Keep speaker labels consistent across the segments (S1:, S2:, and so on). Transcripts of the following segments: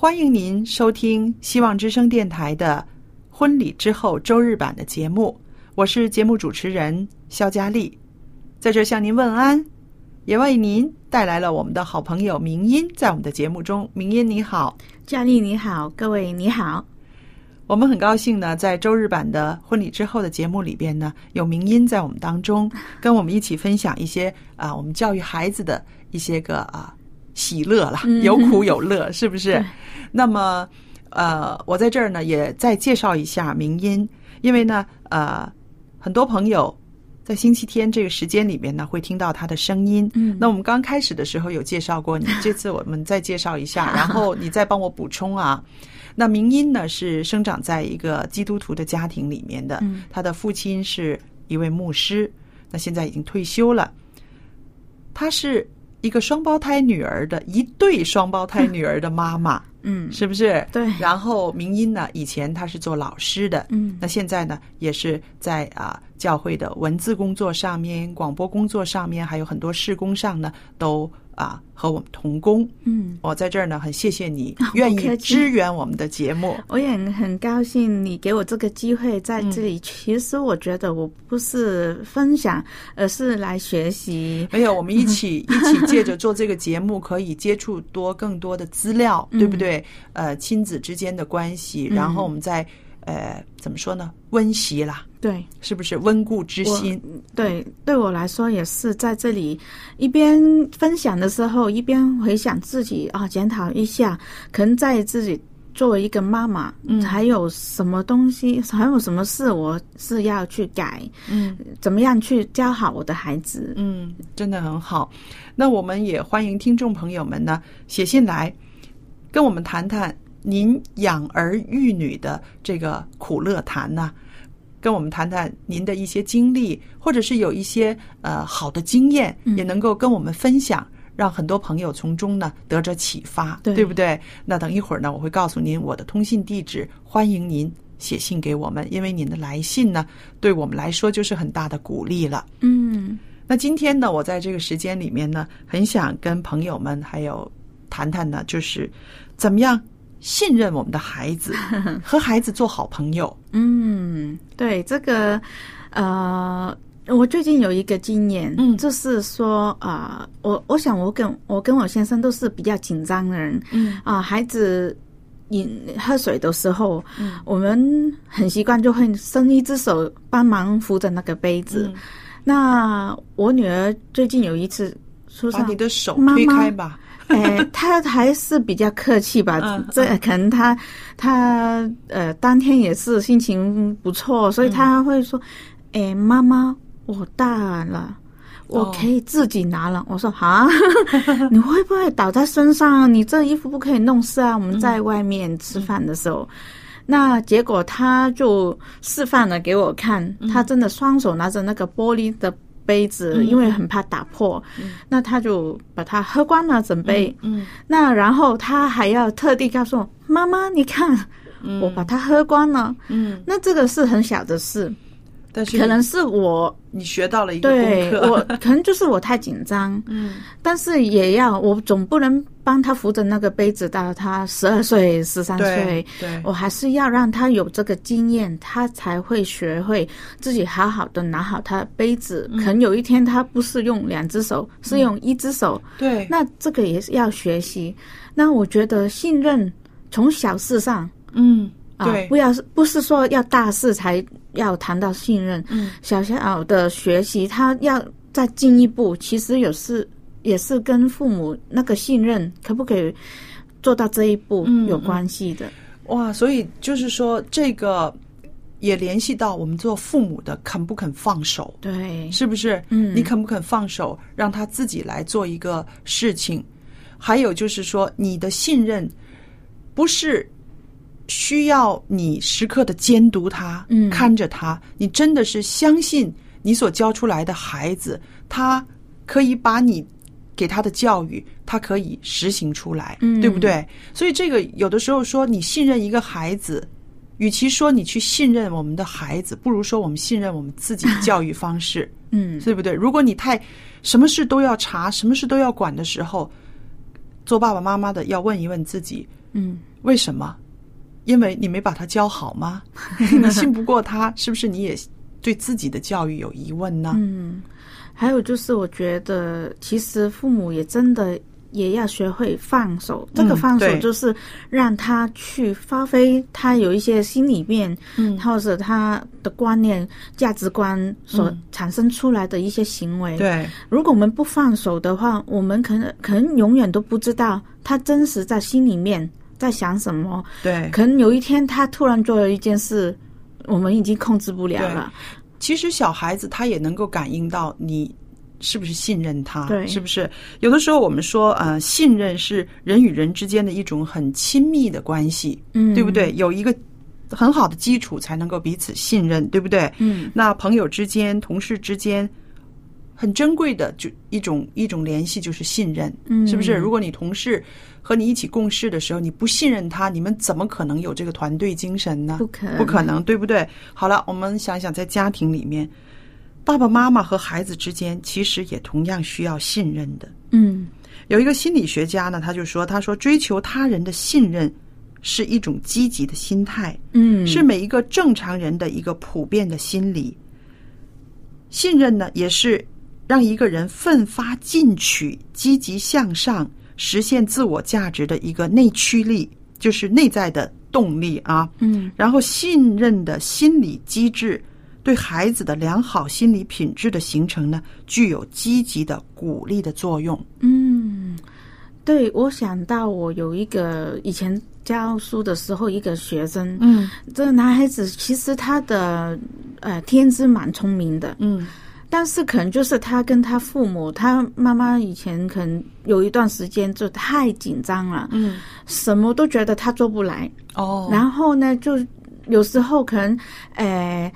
S1: 欢迎您收听希望之声电台的婚礼之后周日版的节目。我是节目主持人肖佳丽，在这向您问安，也为您带来了我们的好朋友明音，在我们的节目中，明音你好，
S2: 佳丽你好，各位你好。
S1: 我们很高兴呢，在周日版的婚礼之后的节目里边呢，有明音在我们当中，跟我们一起分享一些啊，我们教育孩子的一些个啊。喜乐了，有苦有乐，是不是？那么，呃，我在这儿呢，也再介绍一下明音，因为呢，呃，很多朋友在星期天这个时间里面呢，会听到他的声音。
S2: 嗯，
S1: 那我们刚开始的时候有介绍过你，这次我们再介绍一下，然后你再帮我补充啊。那明音呢，是生长在一个基督徒的家庭里面的，他的父亲是一位牧师，那现在已经退休了，他是。一个双胞胎女儿的一对双胞胎女儿的妈妈，
S2: 嗯，
S1: 是不是？
S2: 对。
S1: 然后明英呢，以前她是做老师的，
S2: 嗯，
S1: 那现在呢，也是在啊教会的文字工作上面、广播工作上面，还有很多事工上呢，都。啊，和我们同工，
S2: 嗯，
S1: 我在这儿呢，很谢谢你 愿意支援我们的节目，
S2: 我也很高兴你给我这个机会在这里。其实我觉得我不是分享，而是来学习。
S1: 没有，我们一起 一起借着做这个节目，可以接触多更多的资料，对不对？呃，亲子之间的关系，然后我们再。呃，怎么说呢？温习啦，
S2: 对，
S1: 是不是温故知新？
S2: 对，对我来说也是在这里一边分享的时候，一边回想自己啊，检讨一下，可能在自己作为一个妈妈，嗯，还有什么东西，还有什么事，我是要去改，
S1: 嗯，
S2: 怎么样去教好我的孩子？
S1: 嗯，真的很好。那我们也欢迎听众朋友们呢写信来跟我们谈谈。您养儿育女的这个苦乐谈呢，跟我们谈谈您的一些经历，或者是有一些呃好的经验，也能够跟我们分享，让很多朋友从中呢得着启发，对不对？那等一会儿呢，我会告诉您我的通信地址，欢迎您写信给我们，因为您的来信呢，对我们来说就是很大的鼓励了。
S2: 嗯，
S1: 那今天呢，我在这个时间里面呢，很想跟朋友们还有谈谈呢，就是怎么样。信任我们的孩子，和孩子做好朋友。
S2: 嗯，对这个，呃，我最近有一个经验，
S1: 嗯，
S2: 就是说，啊，我我想我跟我跟我先生都是比较紧张的人，
S1: 嗯。
S2: 啊，孩子饮喝水的时候，
S1: 嗯，
S2: 我们很习惯就会伸一只手帮忙扶着那个杯子。那我女儿最近有一次说：“
S1: 把你的手推开吧。”
S2: 哎，他还是比较客气吧？这可能他他呃，当天也是心情不错，所以他会说：“哎，妈妈，我大了，我可以自己拿了。”我说：“啊，你会不会倒在身上？你这衣服不可以弄湿啊！我们在外面吃饭的时候，那结果他就示范了给我看，他真的双手拿着那个玻璃的。”杯子，
S1: 嗯。
S2: 因为很怕打破，那他就把它喝光了，整杯。
S1: 嗯。
S2: 那然后他还要特地告诉我妈妈，你看，
S1: 嗯。
S2: 我把它喝光了。
S1: 嗯，
S2: 那这个是很小的事，
S1: 但是
S2: 可能是我
S1: 你学到了一个
S2: 对
S1: 功课，
S2: 我可能就是我太紧张，
S1: 嗯。
S2: 但是也要我总不能帮他扶着那个杯子到他十二岁、十三岁。
S1: 对，
S2: 我还是要让他有这个经验，他才会学会自己好好的拿好他的杯子。
S1: 嗯。
S2: 可能有一天他不是用两只手，是用一只手，
S1: 对，
S2: 那这个也是要学习。那我觉得信任从小事上
S1: 嗯
S2: 啊，
S1: 对
S2: 不要是不是说要大事才要谈到信任，
S1: 嗯
S2: 小小的学习，他要再进一步，其实有是也是跟父母那个信任可不可以做到这一步
S1: 嗯
S2: 有关系的。
S1: 哇，所以就是说这个也联系到我们做父母的肯不肯放手，
S2: 对，
S1: 是不是？
S2: 嗯
S1: 你肯不肯放手，让他自己来做一个事情？还有就是说，你的信任不是需要你时刻的监督他，
S2: 嗯
S1: 看着他，你真的是相信你所教出来的孩子，他可以把你给他的教育，他可以实行出来，
S2: 嗯
S1: 对不对？所以这个有的时候说你信任一个孩子。与其说你去信任我们的孩子，不如说我们信任我们自己的教育方式。
S2: 嗯，
S1: 对不对？如果你太什么事都要查，什么事都要管的时候，做爸爸妈妈的要问一问自己，
S2: 嗯
S1: 为什么？因为你没把他教好吗？你信不过他，是不是你也对自己的教育有疑问呢？
S2: 嗯，还有就是，我觉得其实父母也真的也要学会放手。这个
S1: 嗯
S2: 放手就是让他去发挥他有一些心里面，
S1: 嗯
S2: 或者他的观念、价值观所
S1: 嗯
S2: 产生出来的一些行为。，
S1: 对，
S2: 如果我们不放手的话，我们可能可能永远都不知道他真实在心里面在想什么。
S1: 对，
S2: 可能有一天他突然做了一件事，我们已经控制不了了。
S1: 其实小孩子他也能够感应到你是不是信任他，
S2: 对
S1: 是不是？有的时候我们说，呃，信任是人与人之间的一种很亲密的关系，
S2: 嗯，
S1: 对不对？有一个很好的基础，才能够彼此信任，对不对？
S2: 嗯
S1: 那朋友之间、同事之间，很珍贵的就一种一种联系就是信任，
S2: 嗯
S1: 是不是？如果你同事和你一起共事的时候，你不信任他，你们怎么可能有这个团队精神呢？
S2: 不可能
S1: 不可能，对不对？好了，我们想想，在家庭里面，爸爸妈妈和孩子之间，其实也同样需要信任的。
S2: 嗯
S1: 有一个心理学家呢，他就说，他说追求他人的信任是一种积极的心态，
S2: 嗯，
S1: 是每一个正常人的一个普遍的心理。信任呢，也是让一个人奋发进取、积极向上、实现自我价值的一个内驱力，就是内在的动力啊。
S2: 嗯。
S1: 然后，信任的心理机制对孩子的良好心理品质的形成呢，具有积极的鼓励的作用。
S2: 嗯，对，我想到我有一个以前教书的时候，一个学生，
S1: 嗯。
S2: 这个男孩子其实他的呃天资蛮聪明的，
S1: 嗯
S2: 但是可能就是他跟他父母，他妈妈以前可能有一段时间就太紧张了，
S1: 嗯，
S2: 什么都觉得他做不来，
S1: 哦，
S2: 然后呢，就有时候可能，呃，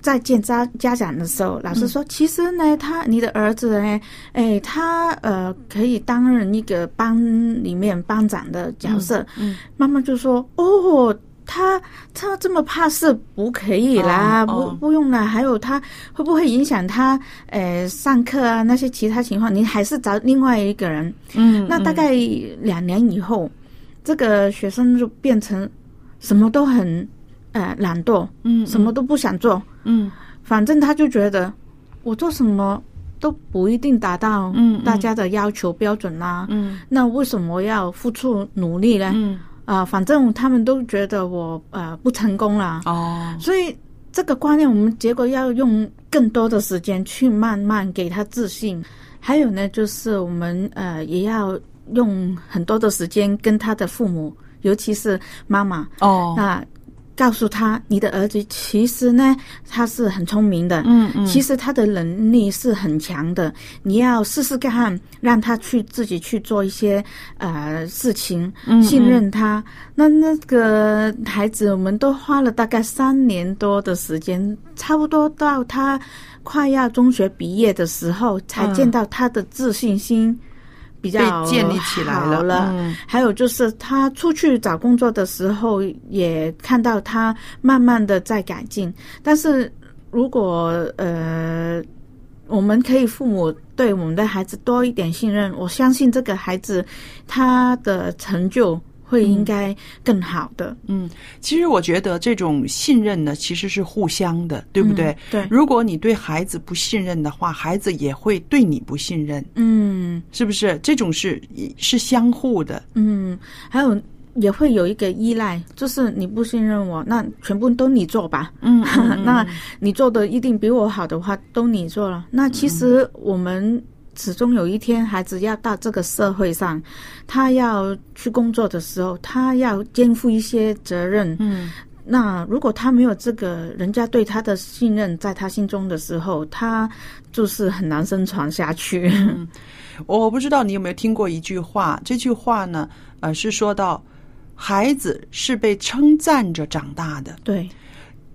S2: 在见家家长的时候，老师说，
S1: 嗯
S2: 其实呢，他你的儿子呢，哎，他呃可以担任一个班里面班长的角色。
S1: 嗯
S2: 妈妈就说，哦。他他这么怕事不可以啦，不不用啦。还有他会不会影响他呃上课啊那些其他情况？你还是找另外一个人。
S1: 嗯，
S2: 那大概两年以后，这个学生就变成什么都很呃懒惰，
S1: 嗯
S2: 什么都不想做，
S1: 嗯
S2: 反正他就觉得我做什么都不一定达到大家的要求标准啦、
S1: 嗯
S2: 那为什么要付出努力呢？
S1: 嗯
S2: 啊、反正他们都觉得我呃不成功啦，
S1: 哦，
S2: 所以这个观念我们结果要用更多的时间去慢慢给他自信。还有呢，就是我们呃也要用很多的时间跟他的父母，尤其是妈妈，
S1: 哦，
S2: 那告诉他，你的儿子其实呢，他是很聪明的，
S1: 嗯嗯
S2: 其实他的能力是很强的，你要试试看，让他去自己去做一些呃事情，
S1: 嗯
S2: 信任他。那那个孩子，我们都花了大概三年多的时间，差不多到他快要中学毕业的时候，才
S1: 嗯
S2: 见到他的自信心。比较
S1: 被建立起来了，嗯
S2: 还有就是他出去找工作的时候，也看到他慢慢的在改进。但是如果呃，我们可以父母对我们的孩子多一点信任，我相信这个孩子他的成就会应该更好的，
S1: 嗯，其实我觉得这种信任呢，其实是互相的，对不对？
S2: 嗯对
S1: 如果你对孩子不信任的话，孩子也会对你不信任，
S2: 嗯
S1: 是不是？这种是是相互的。
S2: 嗯，还有。也会有一个依赖，就是你不信任我，那全部都你做吧。
S1: 嗯
S2: 那你做的一定比我好的话，都你做了。那其实我们始终有一天，孩子要到这个社会上，他要去工作的时候，他要肩负一些责任。
S1: 嗯
S2: 那如果他没有这个人家对他的信任，在他心中的时候，他就是很难生存下去。
S1: 我不知道你有没有听过一句话，这句话呢，呃，是说到孩子是被称赞着长大的，
S2: 对，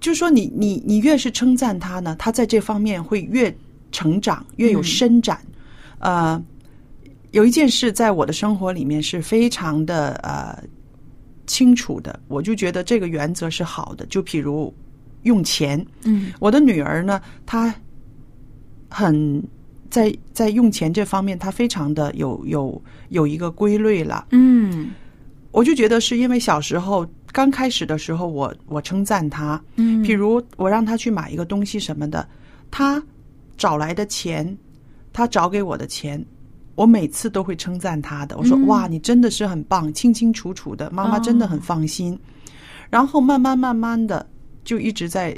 S1: 就说你你你越是称赞他呢，他在这方面会越成长，越有伸展。呃，有一件事在我的生活里面是非常的呃清楚的，我就觉得这个原则是好的。就譬如用钱，
S2: 嗯。
S1: 我的女儿呢，她很在在用钱这方面，她非常的有有有一个规律了。
S2: 嗯。
S1: 我就觉得是因为小时候刚开始的时候我，我称赞他，
S2: 嗯，
S1: 比如我让他去买一个东西什么的，他找来的钱，她找给我的钱。我每次都会称赞他的，我说：“
S2: 嗯
S1: 哇，你真的是很棒，清清楚楚的，妈妈真的很放心。然后慢慢慢慢的，就一直在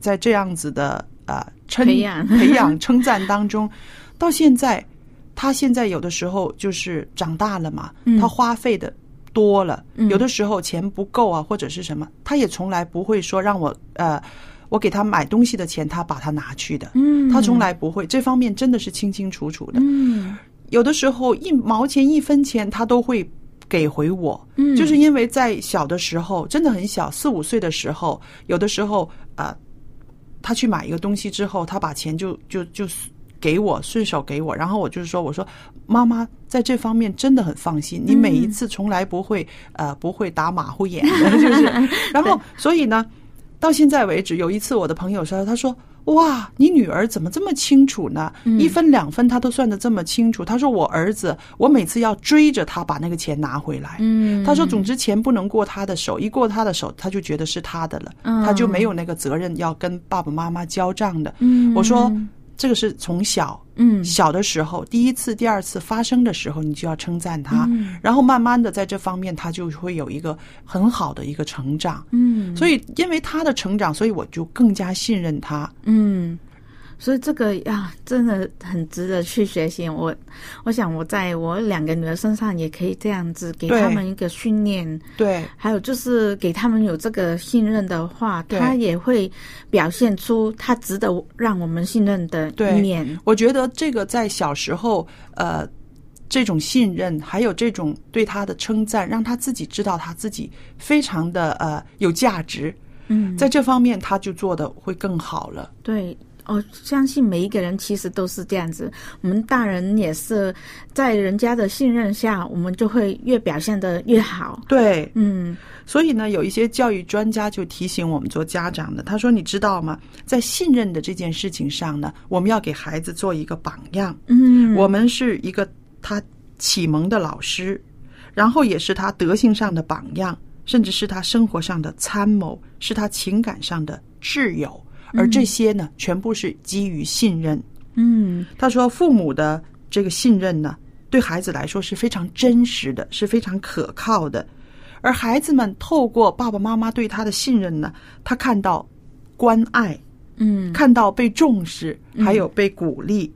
S1: 在这样子的呃称
S2: 培养
S1: 培养称赞当中，到现在，他现在有的时候就是长大了嘛，
S2: 嗯
S1: 他花费的多了，
S2: 嗯
S1: 有的时候钱不够啊，或者是什么，他也从来不会说让我呃，我给他买东西的钱，他把它拿去的，
S2: 嗯，
S1: 他从来不会，这方面真的是清清楚楚的。
S2: 嗯。
S1: 有的时候一毛钱一分钱他都会给回我，
S2: 嗯。
S1: 就是因为在小的时候，真的很小，四五岁的时候，有的时候呃，他去买一个东西之后，他把钱就就就给我，顺手给我，然后我就是说，我说妈妈在这方面真的很放心，你每一次从来不会呃不会打马虎眼的，就是，然后所以呢，到现在为止，有一次我的朋友说，他说。哇，你女儿怎么这么清楚呢？一分两分他都算得这么清楚。他说我儿子，我每次要追着他把那个钱拿回来。
S2: 嗯，
S1: 他说，总之钱不能过他的手，一过他的手，他就觉得是他的了，
S2: 嗯
S1: 他就没有那个责任要跟爸爸妈妈交账的。
S2: 嗯
S1: 我说，这个是从小
S2: 嗯。
S1: 小的时候，第一次、第二次发生的时候，你就要称赞他，
S2: 嗯。
S1: 然后慢慢的在这方面，他就会有一个很好的一个成长。
S2: 嗯，
S1: 所以，因为他的成长，所以我就更加信任他。
S2: 嗯，所以这个呀，真的很值得去学习。我我想我在我两个女儿身上也可以这样子给他们一个训练，
S1: 对，
S2: 还有就是给他们有这个信任的话，他也会表现出他值得让我们信任的
S1: 对
S2: 一面。
S1: 我觉得这个在小时候，呃，这种信任，还有这种对他的称赞，让他自己知道他自己非常的呃有价值，
S2: 嗯，
S1: 在这方面他就做的会更好了。
S2: 对。我相信每一个人其实都是这样子，我们大人也是在人家的信任下，我们就会越表现的越好。
S1: 对，
S2: 嗯
S1: 所以呢，有一些教育专家就提醒我们做家长的，他说：“你知道吗？在信任的这件事情上呢，我们要给孩子做一个榜样。
S2: 嗯，
S1: 我们是一个他启蒙的老师，然后也是他德性上的榜样，甚至是他生活上的参谋，是他情感上的挚友。而这些呢，全部是基于信任。
S2: 嗯
S1: 他说，父母的这个信任呢，对孩子来说是非常真实的，是非常可靠的。而孩子们透过爸爸妈妈对他的信任呢，他看到关爱，
S2: 嗯
S1: 看到被重视，还有被鼓励。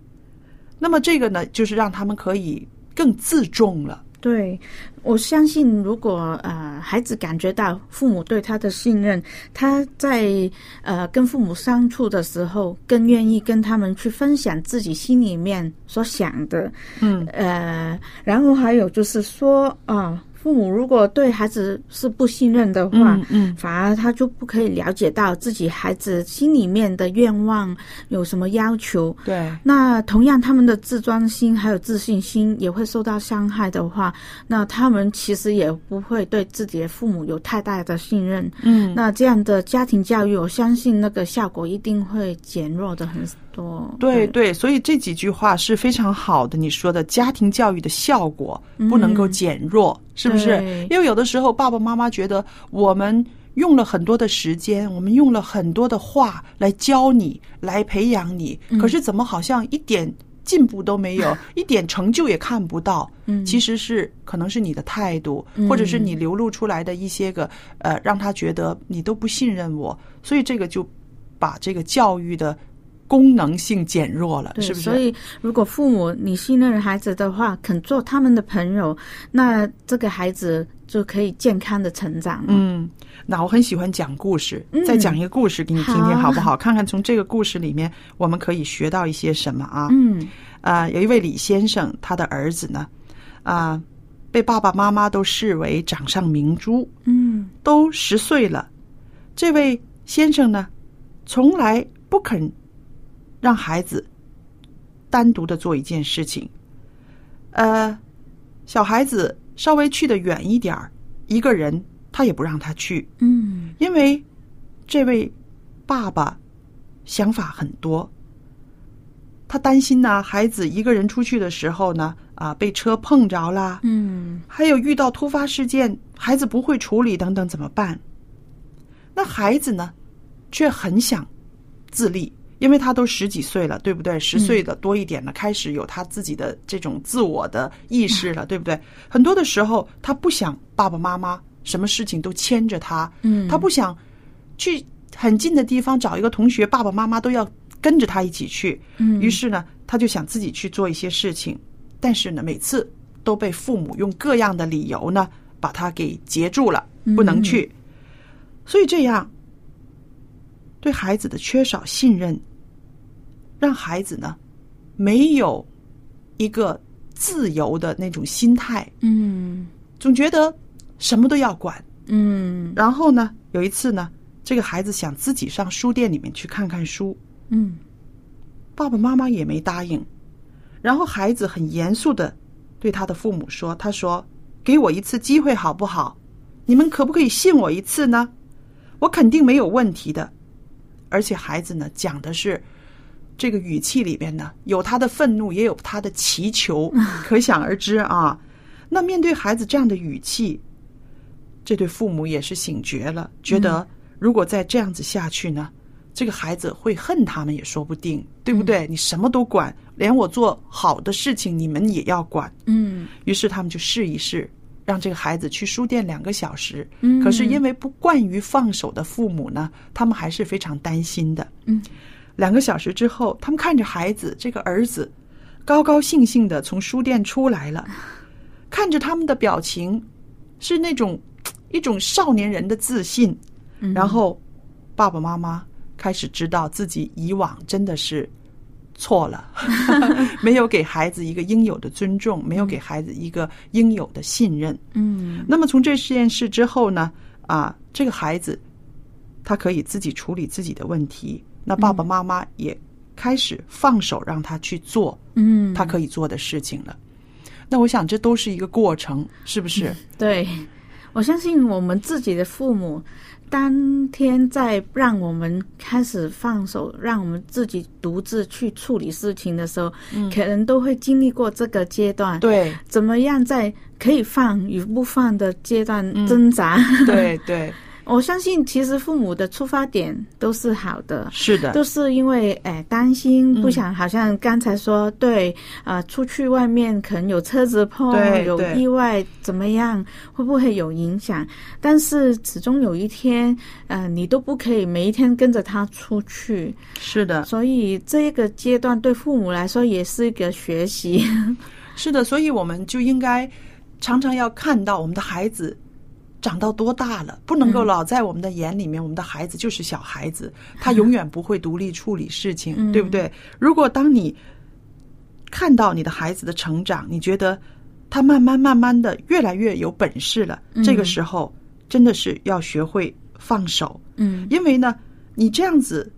S1: 那么这个呢，就是让他们可以更自重了。
S2: 对，我相信，如果呃孩子感觉到父母对他的信任，他在呃跟父母相处的时候，更愿意跟他们去分享自己心里面所想的。
S1: 嗯
S2: 呃，然后还有就是说啊。父母如果对孩子是不信任的话，
S1: 嗯嗯
S2: 反而他就不可以了解到自己孩子心里面的愿望有什么要求。
S1: 对，
S2: 那同样，他们的自尊心还有自信心也会受到伤害的话，那他们其实也不会对自己的父母有太大的信任。
S1: 嗯
S2: 那这样的家庭教育，我相信那个效果一定会减弱的很多。
S1: 对对，所以这几句话是非常好的。你说的家庭教育的效果不能够减弱，是不是？因为有的时候爸爸妈妈觉得我们用了很多的时间，我们用了很多的话来教你，来培养你，可是怎么好像一点进步都没有，一点成就也看不到？
S2: 嗯
S1: 其实是可能是你的态度，
S2: 嗯
S1: 或者是你流露出来的一些个呃，让他觉得你都不信任我，所以这个就把这个教育的功能性减弱了，是不是？
S2: 所以，如果父母你信任孩子的话，肯做他们的朋友，那这个孩子就可以健康的成长。，
S1: 嗯，那我很喜欢讲故事，
S2: 嗯
S1: 再讲一个故事给你听听
S2: 好
S1: 好不好？看看从这个故事里面我们可以学到一些什么啊？
S2: 嗯
S1: 啊、有一位李先生，他的儿子呢，啊、被爸爸妈妈都视为掌上明珠，
S2: 嗯
S1: 都十岁了，这位先生呢，从来不肯让孩子单独的做一件事情。呃，小孩子稍微去的远一点儿，一个人他也不让他去，
S2: 嗯。
S1: 因为这位爸爸想法很多，他担心呢，孩子一个人出去的时候呢，啊，被车碰着啦，
S2: 嗯。
S1: 还有遇到突发事件，孩子不会处理等等怎么办？那孩子呢，却很想自立，因为他都十几岁了，对不对？十岁的多一点了，开始有他自己的这种自我的意识了，对不对？很多的时候，他不想爸爸妈妈什么事情都牵着他，
S2: 嗯，
S1: 他不想去很近的地方找一个同学，爸爸妈妈都要跟着他一起去。
S2: 嗯
S1: 于是呢，他就想自己去做一些事情，但是呢，每次都被父母用各样的理由呢，把他给截住了，不能去。所以这样对孩子的缺少信任，让孩子呢没有一个自由的那种心态，
S2: 嗯
S1: 总觉得什么都要管。
S2: 嗯
S1: 然后呢，有一次呢，这个孩子想自己上书店里面去看看书，
S2: 嗯
S1: 爸爸妈妈也没答应。然后孩子很严肃的对他的父母说：“他说，给我一次机会好不好？你们可不可以信我一次呢？我肯定没有问题的。”而且孩子呢讲的是这个语气里边呢，有他的愤怒，也有他的祈求，可想而知啊。那面对孩子这样的语气，这对父母也是醒觉了，觉得如果再这样子下去呢，这个孩子会恨他们也说不定，对不对？你什么都管，连我做好的事情你们也要管。
S2: 嗯
S1: 于是他们就试一试，让这个孩子去书店两个小时。
S2: 嗯
S1: 可是因为不惯于放手的父母呢，他们还是非常担心的。
S2: 嗯，
S1: 两个小时之后，他们看着孩子这个儿子高高兴兴的从书店出来了，看着他们的表情是那种 一种少年人的自信。
S2: 嗯
S1: 然后爸爸妈妈开始知道自己以往真的是错了，没有给孩子一个应有的尊重，没有给孩子一个应有的信任。
S2: 嗯
S1: 那么从这件事之后呢，啊，这个孩子他可以自己处理自己的问题，那爸爸妈妈也开始放手让他去做
S2: 嗯，
S1: 他可以做的事情了。那我想这都是一个过程，是不是？
S2: 对，我相信我们自己的父母，当天在让我们开始放手，让我们自己独自去处理事情的时候，可能都会经历过这个阶段。，
S1: 对
S2: 怎么样在可以放与不放的阶段
S1: 嗯
S2: 挣扎？
S1: 对 对，
S2: 我相信，其实父母的出发点都是好的。
S1: 是的，
S2: 都是因为哎担心，
S1: 嗯
S2: 不想好像刚才说对啊、出去外面可能有车子碰，有意外怎么样，会不会有影响？但是始终有一天，呃，你都不可以每一天跟着他出去，
S1: 是的，
S2: 所以这个阶段对父母来说也是一个学习。
S1: 是的，所以我们就应该常常要看到我们的孩子长到多大了，不能够老在我们的眼里面，我们的孩子就是小孩子，他永远不会独立处理事情，
S2: 嗯。
S1: 对不对？如果当你看到你的孩子的成长，你觉得他慢慢慢慢的越来越有本事了，这个时候真的是要学会放手，
S2: 嗯。
S1: 因为呢，你这样子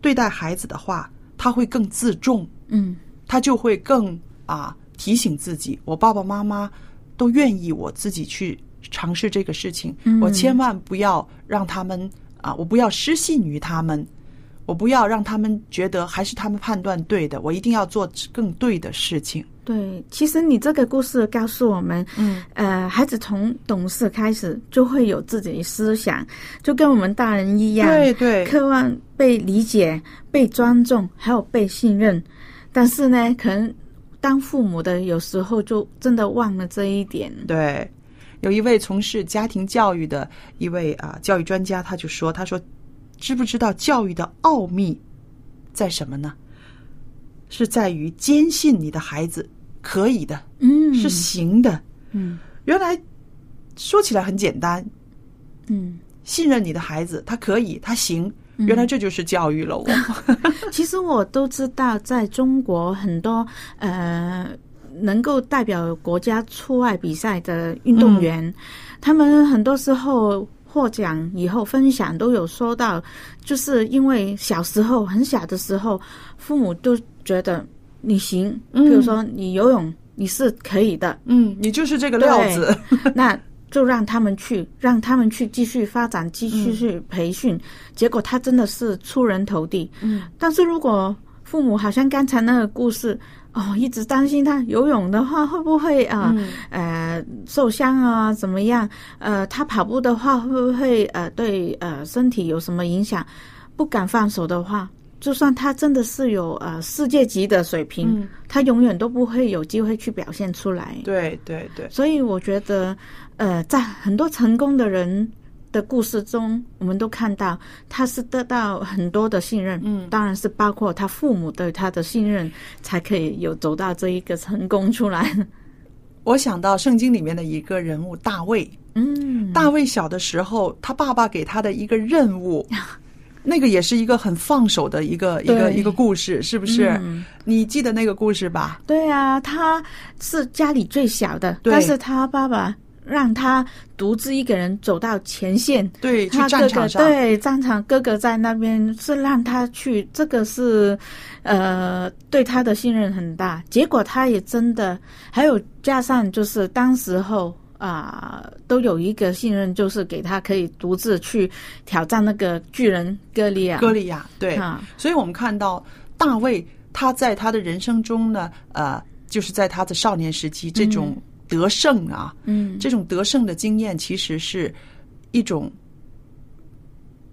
S1: 对待孩子的话，他会更自重，
S2: 嗯。
S1: 他就会更啊提醒自己，我爸爸妈妈都愿意我自己去尝试这个事情，
S2: 嗯
S1: 我千万不要让他们啊，我不要失信于他们，我不要让他们觉得还是他们判断对的，我一定要做更对的事情。
S2: 对，其实你这个故事告诉我们，
S1: 嗯，
S2: 呃，孩子从懂事开始就会有自己的思想，就跟我们大人一样，
S1: 对对
S2: 渴望被理解、被尊重，还有被信任。但是呢，可能当父母的有时候就真的忘了这一点。
S1: 对，有一位从事家庭教育的一位啊教育专家，他就说：“他说，知不知道教育的奥秘在什么呢？是在于坚信你的孩子可以的，
S2: 嗯，
S1: 是行的。
S2: 嗯
S1: 原来说起来很简单，
S2: 嗯，
S1: 信任你的孩子，他可以，他行。原来这就是教育了我。
S2: 其实我都知道，在中国很多呃能够代表国家出外比赛的运动员，他们很多时候获奖以后分享都有说到，就是因为小时候很小的时候，父母都觉得你行，
S1: 嗯
S2: 比如说你游泳你是可以的，
S1: 嗯，你就是这个料子。
S2: 那就让他们去，让他们去继续发展，继续去培训。结果他真的是出人头地。
S1: 嗯，
S2: 但是如果父母好像刚才那个故事哦，一直担心他游泳的话会不会啊、
S1: 嗯
S2: 呃受伤啊怎么样？呃，他跑步的话会不会呃对呃身体有什么影响？不敢放手的话。就算他真的是有呃世界级的水平，
S1: 嗯
S2: 他永远都不会有机会去表现出来。
S1: 对对对，
S2: 所以我觉得，呃，在很多成功的人的故事中，我们都看到他是得到很多的信任，
S1: 嗯
S2: 当然是包括他父母对他的信任，才可以有走到这一个成功出来。
S1: 我想到圣经里面的一个人物大卫。
S2: 嗯，
S1: 大卫小的时候，他爸爸给他的一个任务，那个也是一个很放手的一个一个一个故事，是不是？
S2: 嗯
S1: 你记得那个故事吧？
S2: 对啊，他是家里最小的，但是他爸爸让他独自一个人走到前线，
S1: 对，去
S2: 他哥哥
S1: 战场上，
S2: 对战场哥哥在那边是让他去，这个是呃对他的信任很大。结果他也真的，还有加上就是当时候啊、都有一个信任，就是给他可以独自去挑战那个巨人歌利亚。
S1: 歌利亚，对，
S2: 啊，
S1: 所以我们看到大卫他在他的人生中呢，呃，就是在他的少年时期这种得胜啊，
S2: 嗯，
S1: 这种得胜的经验，其实是一种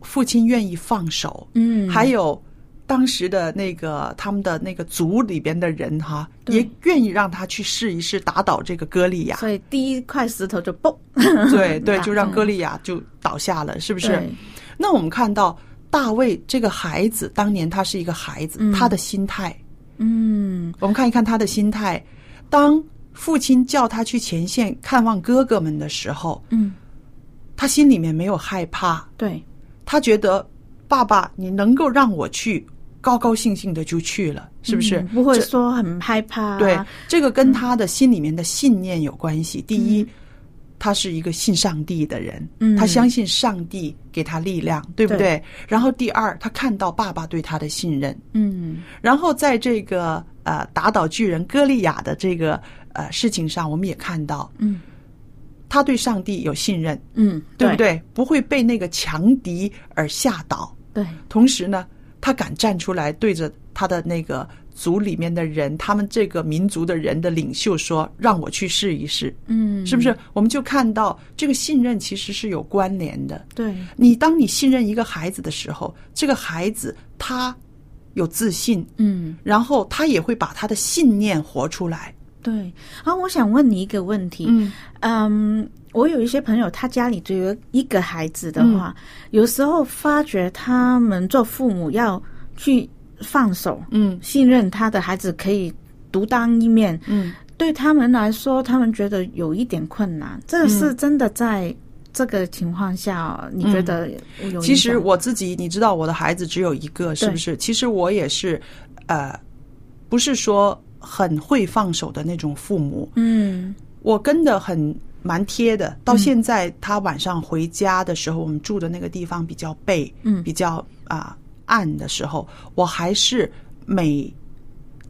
S1: 父亲愿意放手，
S2: 嗯，
S1: 还有当时的那个他们的那个族里边的人哈，
S2: 对。
S1: 也愿意让他去试一试打倒这个歌利亚。
S2: 所以第一块石头就嘣，
S1: 对对，就让歌利亚就倒下了，是不是？那我们看到大卫这个孩子，当年他是一个孩子，
S2: 嗯。
S1: 他的心态，
S2: 嗯。
S1: 我们看一看他的心态。当父亲叫他去前线看望哥哥们的时候，
S2: 嗯，
S1: 他心里面没有害怕，
S2: 对，
S1: 他觉得爸爸，你能够让我去，高高兴兴的就去了，是不是？
S2: 嗯不会说很害怕、啊？
S1: 对，这个跟他的心里面的信念有关系。第一，他是一个信上帝的人，
S2: 嗯
S1: 他相信上帝给他力量，对不对？
S2: 对
S1: 然后第二，他看到爸爸对他的信任，
S2: 嗯
S1: 然后在这个呃打倒巨人歌利亚的这个呃事情上，我们也看到
S2: 嗯
S1: 他对上帝有信任，
S2: 嗯，
S1: 对不对？不会被那个强敌而吓倒。
S2: 对，
S1: 同时呢，他敢站出来对着他的那个族里面的人，他们这个民族的人的领袖说：“让我去试一试。”
S2: 嗯，
S1: 是不是？我们就看到这个信任其实是有关联的。
S2: 对，
S1: 你当你信任一个孩子的时候，这个孩子他有自信，
S2: 嗯。
S1: 然后他也会把他的信念活出来。
S2: 对，啊，我想问你一个问题，
S1: 嗯。
S2: 嗯，我有一些朋友，他家里只有一个孩子的话，有时候发觉他们做父母要去放手，
S1: 嗯。
S2: 信任他的孩子可以独当一面，
S1: 嗯。
S2: 对他们来说，他们觉得有一点困难。这个是真的在这个情况下，你觉得有？
S1: 其实我自己，你知道，我的孩子只有一个，是不是？其实我也是，呃，不是说很会放手的那种父母。
S2: 嗯，
S1: 我跟的很蛮贴的。到现在，他晚上回家的时候，我们住的那个地方比较背，
S2: 嗯
S1: 比较啊、暗的时候，我还是每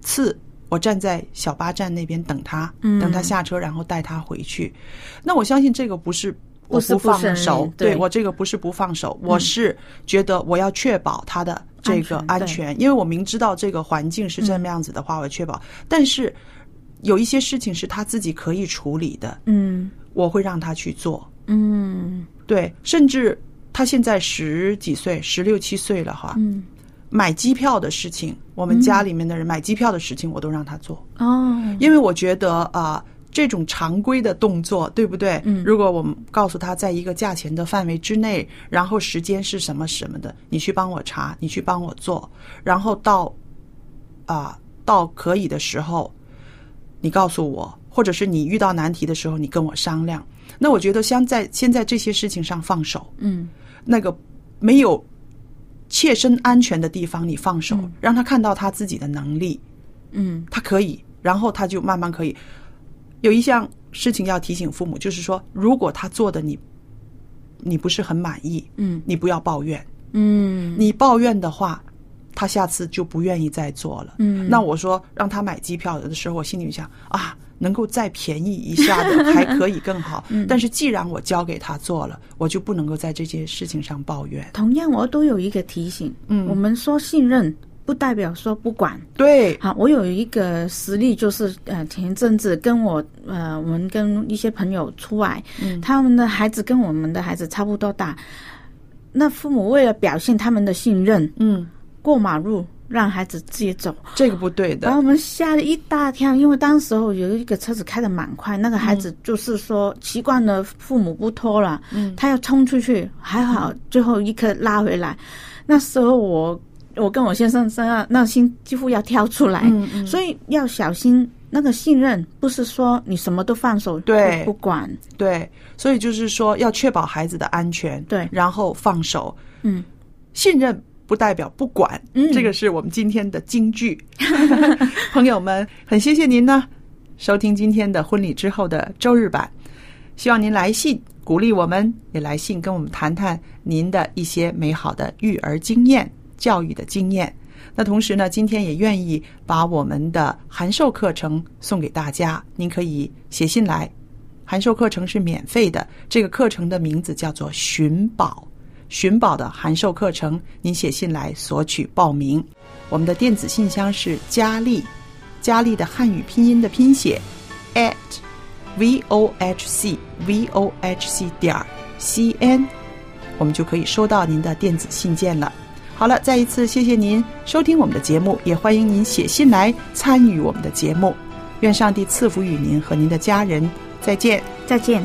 S1: 次我站在小巴站那边等他，
S2: 嗯
S1: 等他下车，然后带他回去。那我相信这个不是我
S2: 不
S1: 放
S2: 胜
S1: 手
S2: 任，对嗯
S1: 我这个不是不放手，我是觉得我要确保他的这个
S2: 安全
S1: 因为我明知道这个环境是这么样子的话，我确保。但是有一些事情是他自己可以处理的，
S2: 嗯。
S1: 我会让他去做。
S2: 嗯。
S1: 对，甚至他现在十几岁，十六七岁了哈，
S2: 嗯。
S1: 买机票的事情，我们家里面的人买机票的事情，我都让他做，
S2: 哦，
S1: 因为我觉得啊、这种常规的动作，对不对？
S2: 嗯
S1: 如果我们告诉他在一个价钱的范围之内，然后时间是什么什么的，你去帮我查，你去帮我做，然后到啊、到可以的时候，你告诉我，或者是你遇到难题的时候，你跟我商量。那我觉得像在现在这些事情上放手，
S2: 嗯
S1: 那个没有切身安全的地方，你放手，
S2: 嗯
S1: 让他看到他自己的能力，
S2: 嗯
S1: 他可以，然后他就慢慢可以。有一项事情要提醒父母，就是说，如果他做的你你不是很满意，
S2: 嗯
S1: 你不要抱怨。
S2: 嗯
S1: 你抱怨的话，他下次就不愿意再做了。
S2: 嗯
S1: 那我说让他买机票的时候，我心里想啊，能够再便宜一下的还可以更好。
S2: 嗯
S1: 但是既然我交给他做了，我就不能够在这件事情上抱怨。
S2: 同样，我都有一个提醒，
S1: 嗯
S2: 我们说信任，不代表说不管。
S1: 对，
S2: 好，我有一个实例，就是呃，前一阵子跟我呃，我们跟一些朋友出来，
S1: 嗯。
S2: 他们的孩子跟我们的孩子差不多大，那父母为了表现他们的信任，
S1: 嗯，
S2: 过马路让孩子自己走，
S1: 这个不对的。
S2: 把。我们吓了一大跳，因为当时候有一个车子开的蛮快，那个孩子就是说习惯了父母不拖了，
S1: 嗯。
S2: 他要冲出去，还好最后一刻拉回来。那时候我我跟我先生这样那心几乎要跳出来，
S1: 嗯嗯。
S2: 所以要小心。那个信任不是说你什么都放手
S1: 对。
S2: 不不管，
S1: 对，所以就是说要确保孩子的安全，
S2: 对。
S1: 然后放手，
S2: 嗯，
S1: 信任不代表不管，
S2: 嗯。
S1: 这个是我们今天的金句。朋友们，很谢谢您呢，收听今天的婚礼之后的周日版，希望您来信鼓励我们，也来信跟我们谈谈您的一些美好的育儿经验、教育的经验。那同时呢，今天也愿意把我们的函授课程送给大家，您可以写信来。函授课程是免费的，这个课程的名字叫做“寻宝”，寻宝的函授课程，您写信来索取报名。我们的电子信箱是佳丽，佳丽的汉语拼音的拼写 at v o h c v o h c 点 c n，我们就可以收到您的电子信件了。好了，再一次谢谢您收听我们的节目，也欢迎您写信来参与我们的节目。愿上帝赐福与您和您的家人，再见。
S2: 再见。